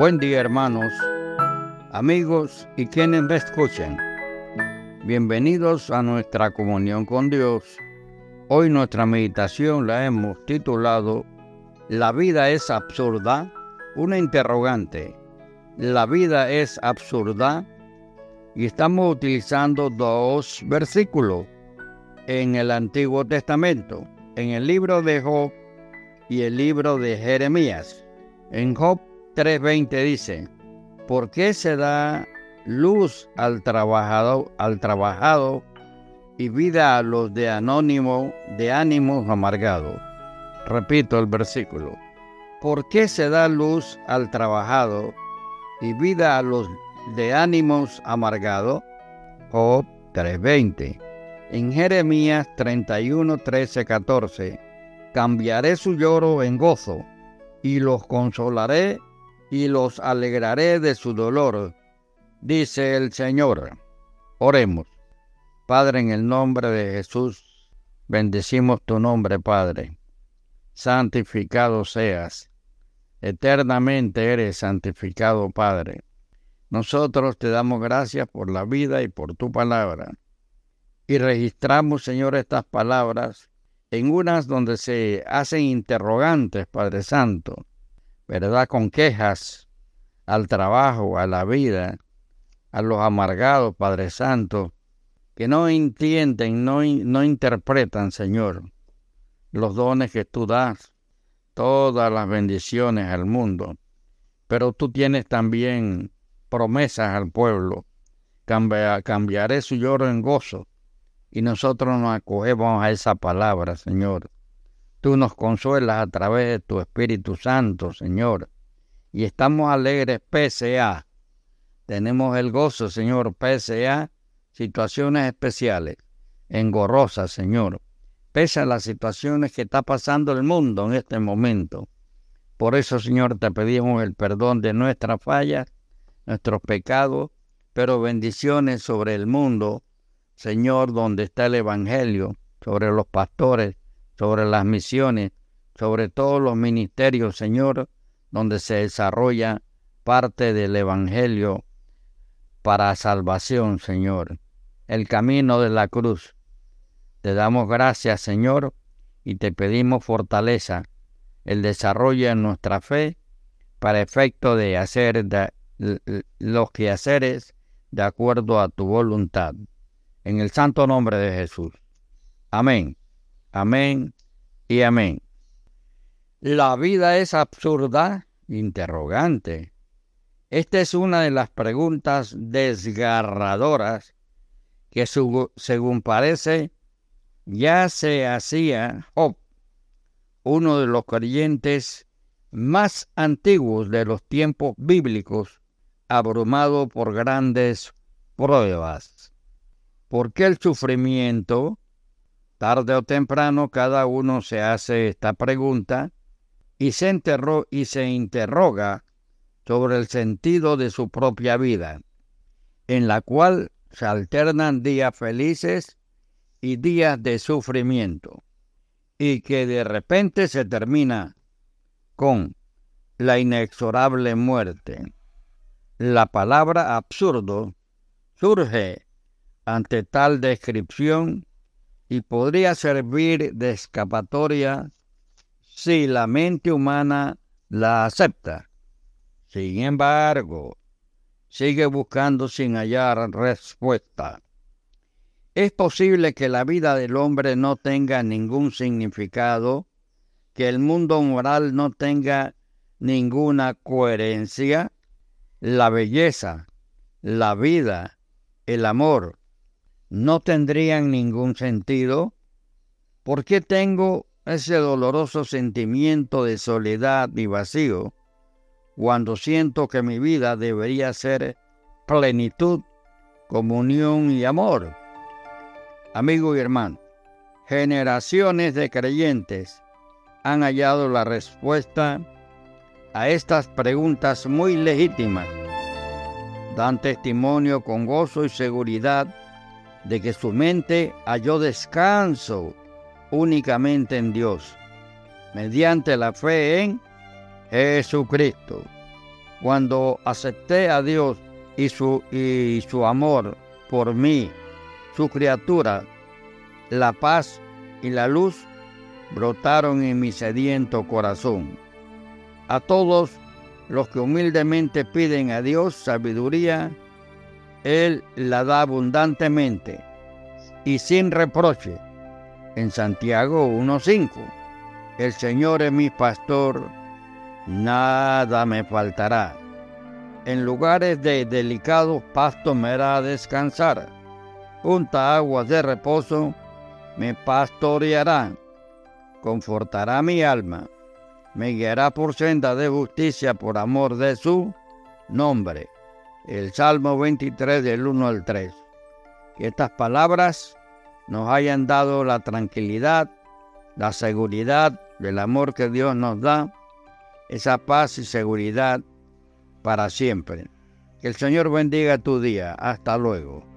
Buen día hermanos, amigos y quienes me escuchen. Bienvenidos a nuestra comunión con Dios. Hoy nuestra meditación la hemos titulado ¿La vida es absurda? Una interrogante. ¿La vida es absurda? Y estamos utilizando dos versículos en el Antiguo Testamento, en el libro de Job y el libro de Jeremías. En Job 3:20 dice, ¿por qué se da luz al trabajado, al trabajado y vida a los de anónimo, de ánimos amargados? Repito el versículo. ¿Por qué se da luz al trabajado y vida a los de ánimos amargados? Job 3:20. En Jeremías 31, 13, 14. Cambiaré su lloro en gozo y los consolaré y los alegraré de su dolor, dice el Señor. Oremos. Padre, en el nombre de Jesús, bendecimos tu nombre, Padre. Santificado seas. Eternamente eres santificado, Padre. Nosotros te damos gracias por la vida y por tu palabra. Y registramos, Señor, estas palabras en unas donde se hacen interrogantes, Padre Santo, ¿verdad? Con quejas al trabajo, a la vida, a los amargados, Padre Santo, que no entienden, no, no interpretan, Señor, los dones que tú das, todas las bendiciones al mundo. Pero tú tienes también promesas al pueblo. cambiaré su lloro en gozo y nosotros nos acogemos a esa palabra, Señor. Tú nos consuelas a través de tu Espíritu Santo, Señor. Y estamos alegres pese a. Tenemos el gozo, Señor, pese a situaciones especiales, engorrosas, Señor. Pese a las situaciones que está pasando el mundo en este momento. Por eso, Señor, te pedimos el perdón de nuestras fallas, nuestros pecados, pero bendiciones sobre el mundo, Señor, donde está el Evangelio, sobre los pastores, sobre las misiones, sobre todos los ministerios, Señor, donde se desarrolla parte del Evangelio para salvación, Señor. El camino de la cruz. Te damos gracias, Señor, y te pedimos fortaleza, el desarrollo de nuestra fe para efecto de hacer los quehaceres de acuerdo a tu voluntad. En el santo nombre de Jesús. Amén. Amén y amén. ¿La vida es absurda? Interrogante. Esta es una de las preguntas desgarradoras que según parece ya se hacía Job, uno de los creyentes más antiguos de los tiempos bíblicos, abrumado por grandes pruebas. ¿Por qué el sufrimiento Tarde o temprano cada uno se hace esta pregunta y se enterró y se interroga sobre el sentido de su propia vida, en la cual se alternan días felices y días de sufrimiento, y que de repente se termina con la inexorable muerte. La palabra absurdo surge ante tal descripción y podría servir de escapatoria si la mente humana la acepta. Sin embargo, sigue buscando sin hallar respuesta. Es posible que la vida del hombre no tenga ningún significado, que el mundo moral no tenga ninguna coherencia. La belleza, la vida, el amor, no tendrían ningún sentido? ¿Por qué tengo ese doloroso sentimiento de soledad y vacío cuando siento que mi vida debería ser plenitud, comunión y amor? Amigo y hermano, generaciones de creyentes han hallado la respuesta a estas preguntas muy legítimas. Dan testimonio con gozo y seguridad de que su mente halló descanso únicamente en Dios, mediante la fe en Jesucristo. Cuando acepté a Dios y su, y su amor por mí, su criatura, la paz y la luz brotaron en mi sediento corazón. A todos los que humildemente piden a Dios sabiduría, Él la da abundantemente y sin reproche. En Santiago 1.5, el Señor es mi pastor, nada me faltará. En lugares de delicados pastos me hará descansar. Junta aguas de reposo me pastoreará. Confortará mi alma. Me guiará por senda de justicia por amor de su nombre. El Salmo 23 del 1 al 3. Que estas palabras nos hayan dado la tranquilidad, la seguridad del amor que Dios nos da, esa paz y seguridad para siempre. Que el Señor bendiga tu día. Hasta luego.